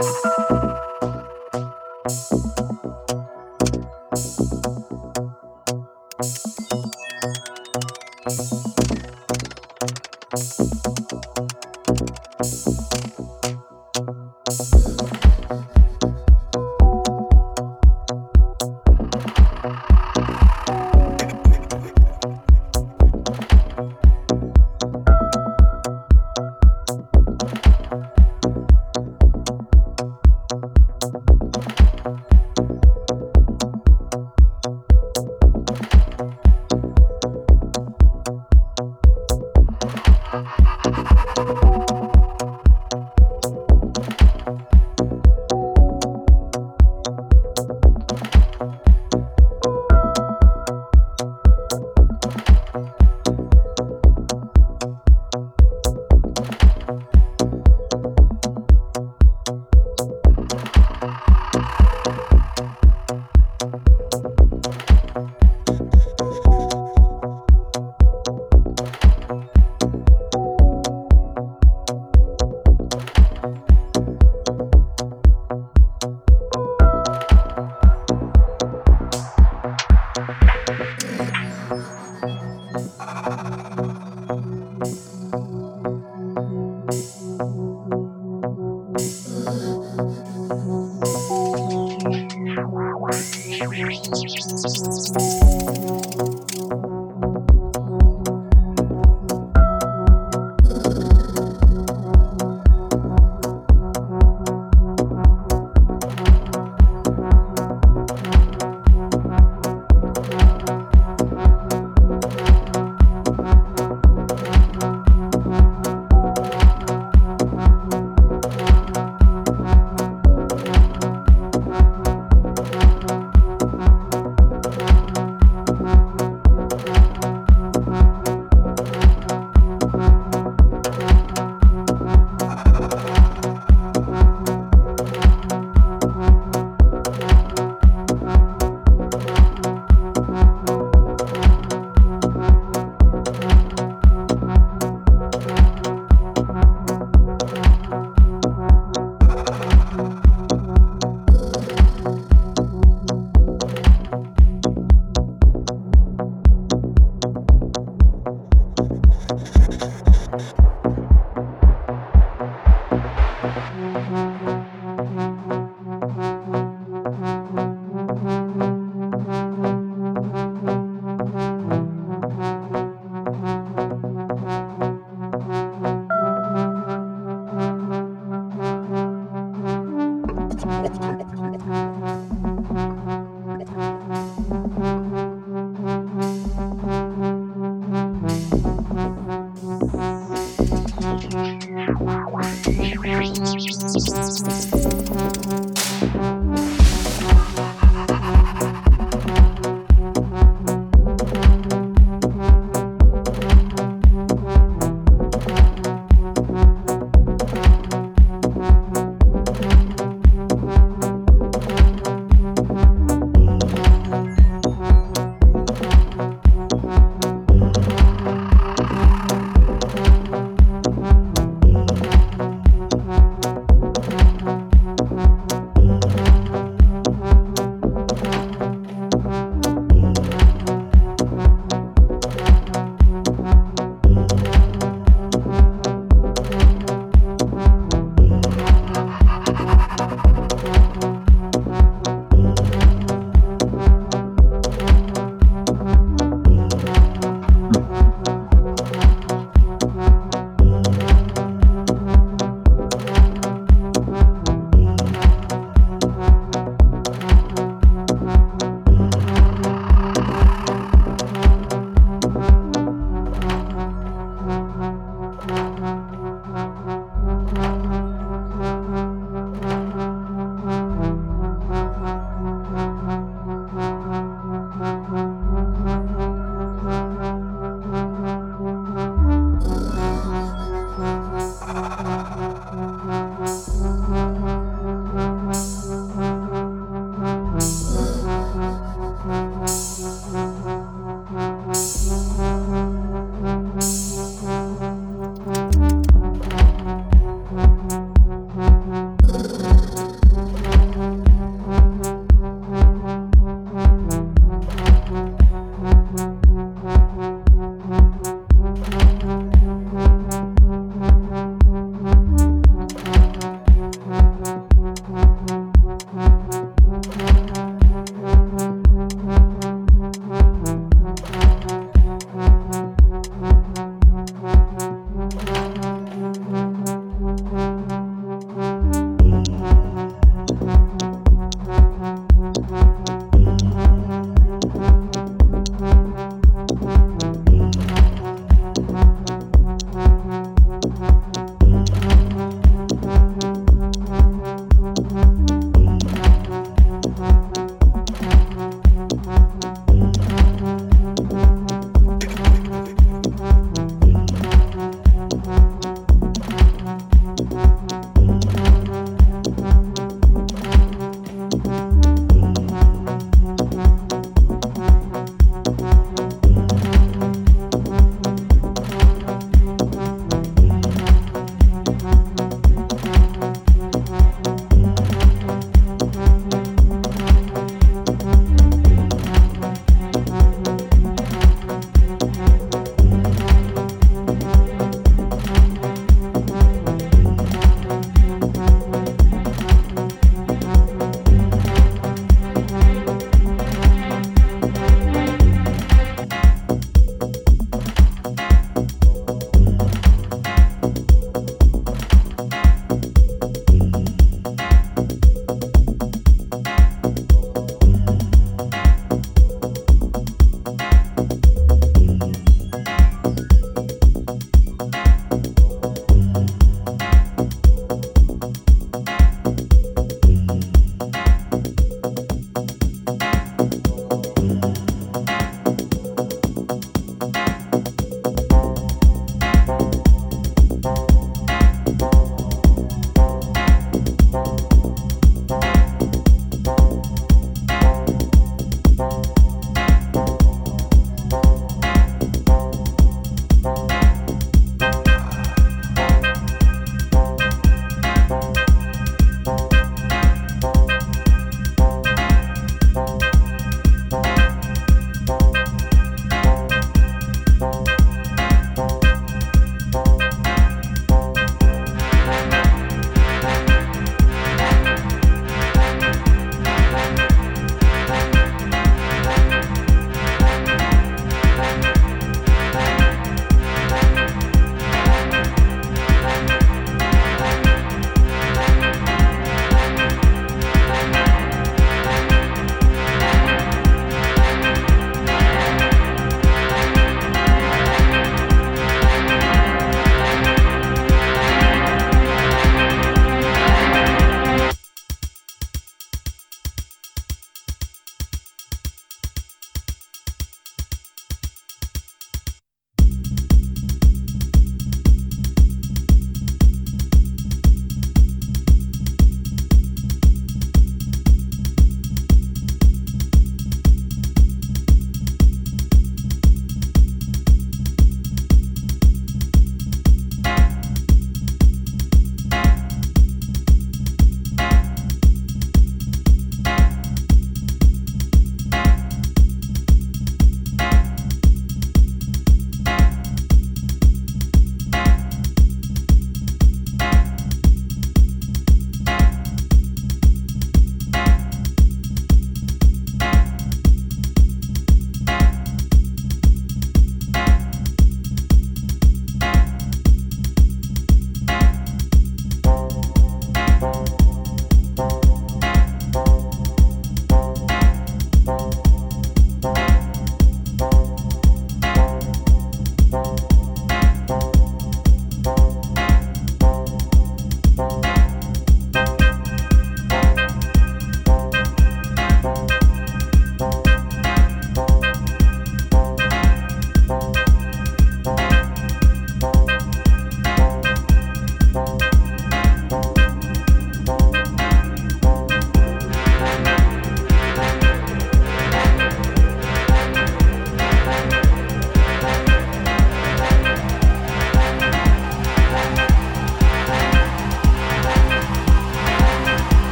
Thanks.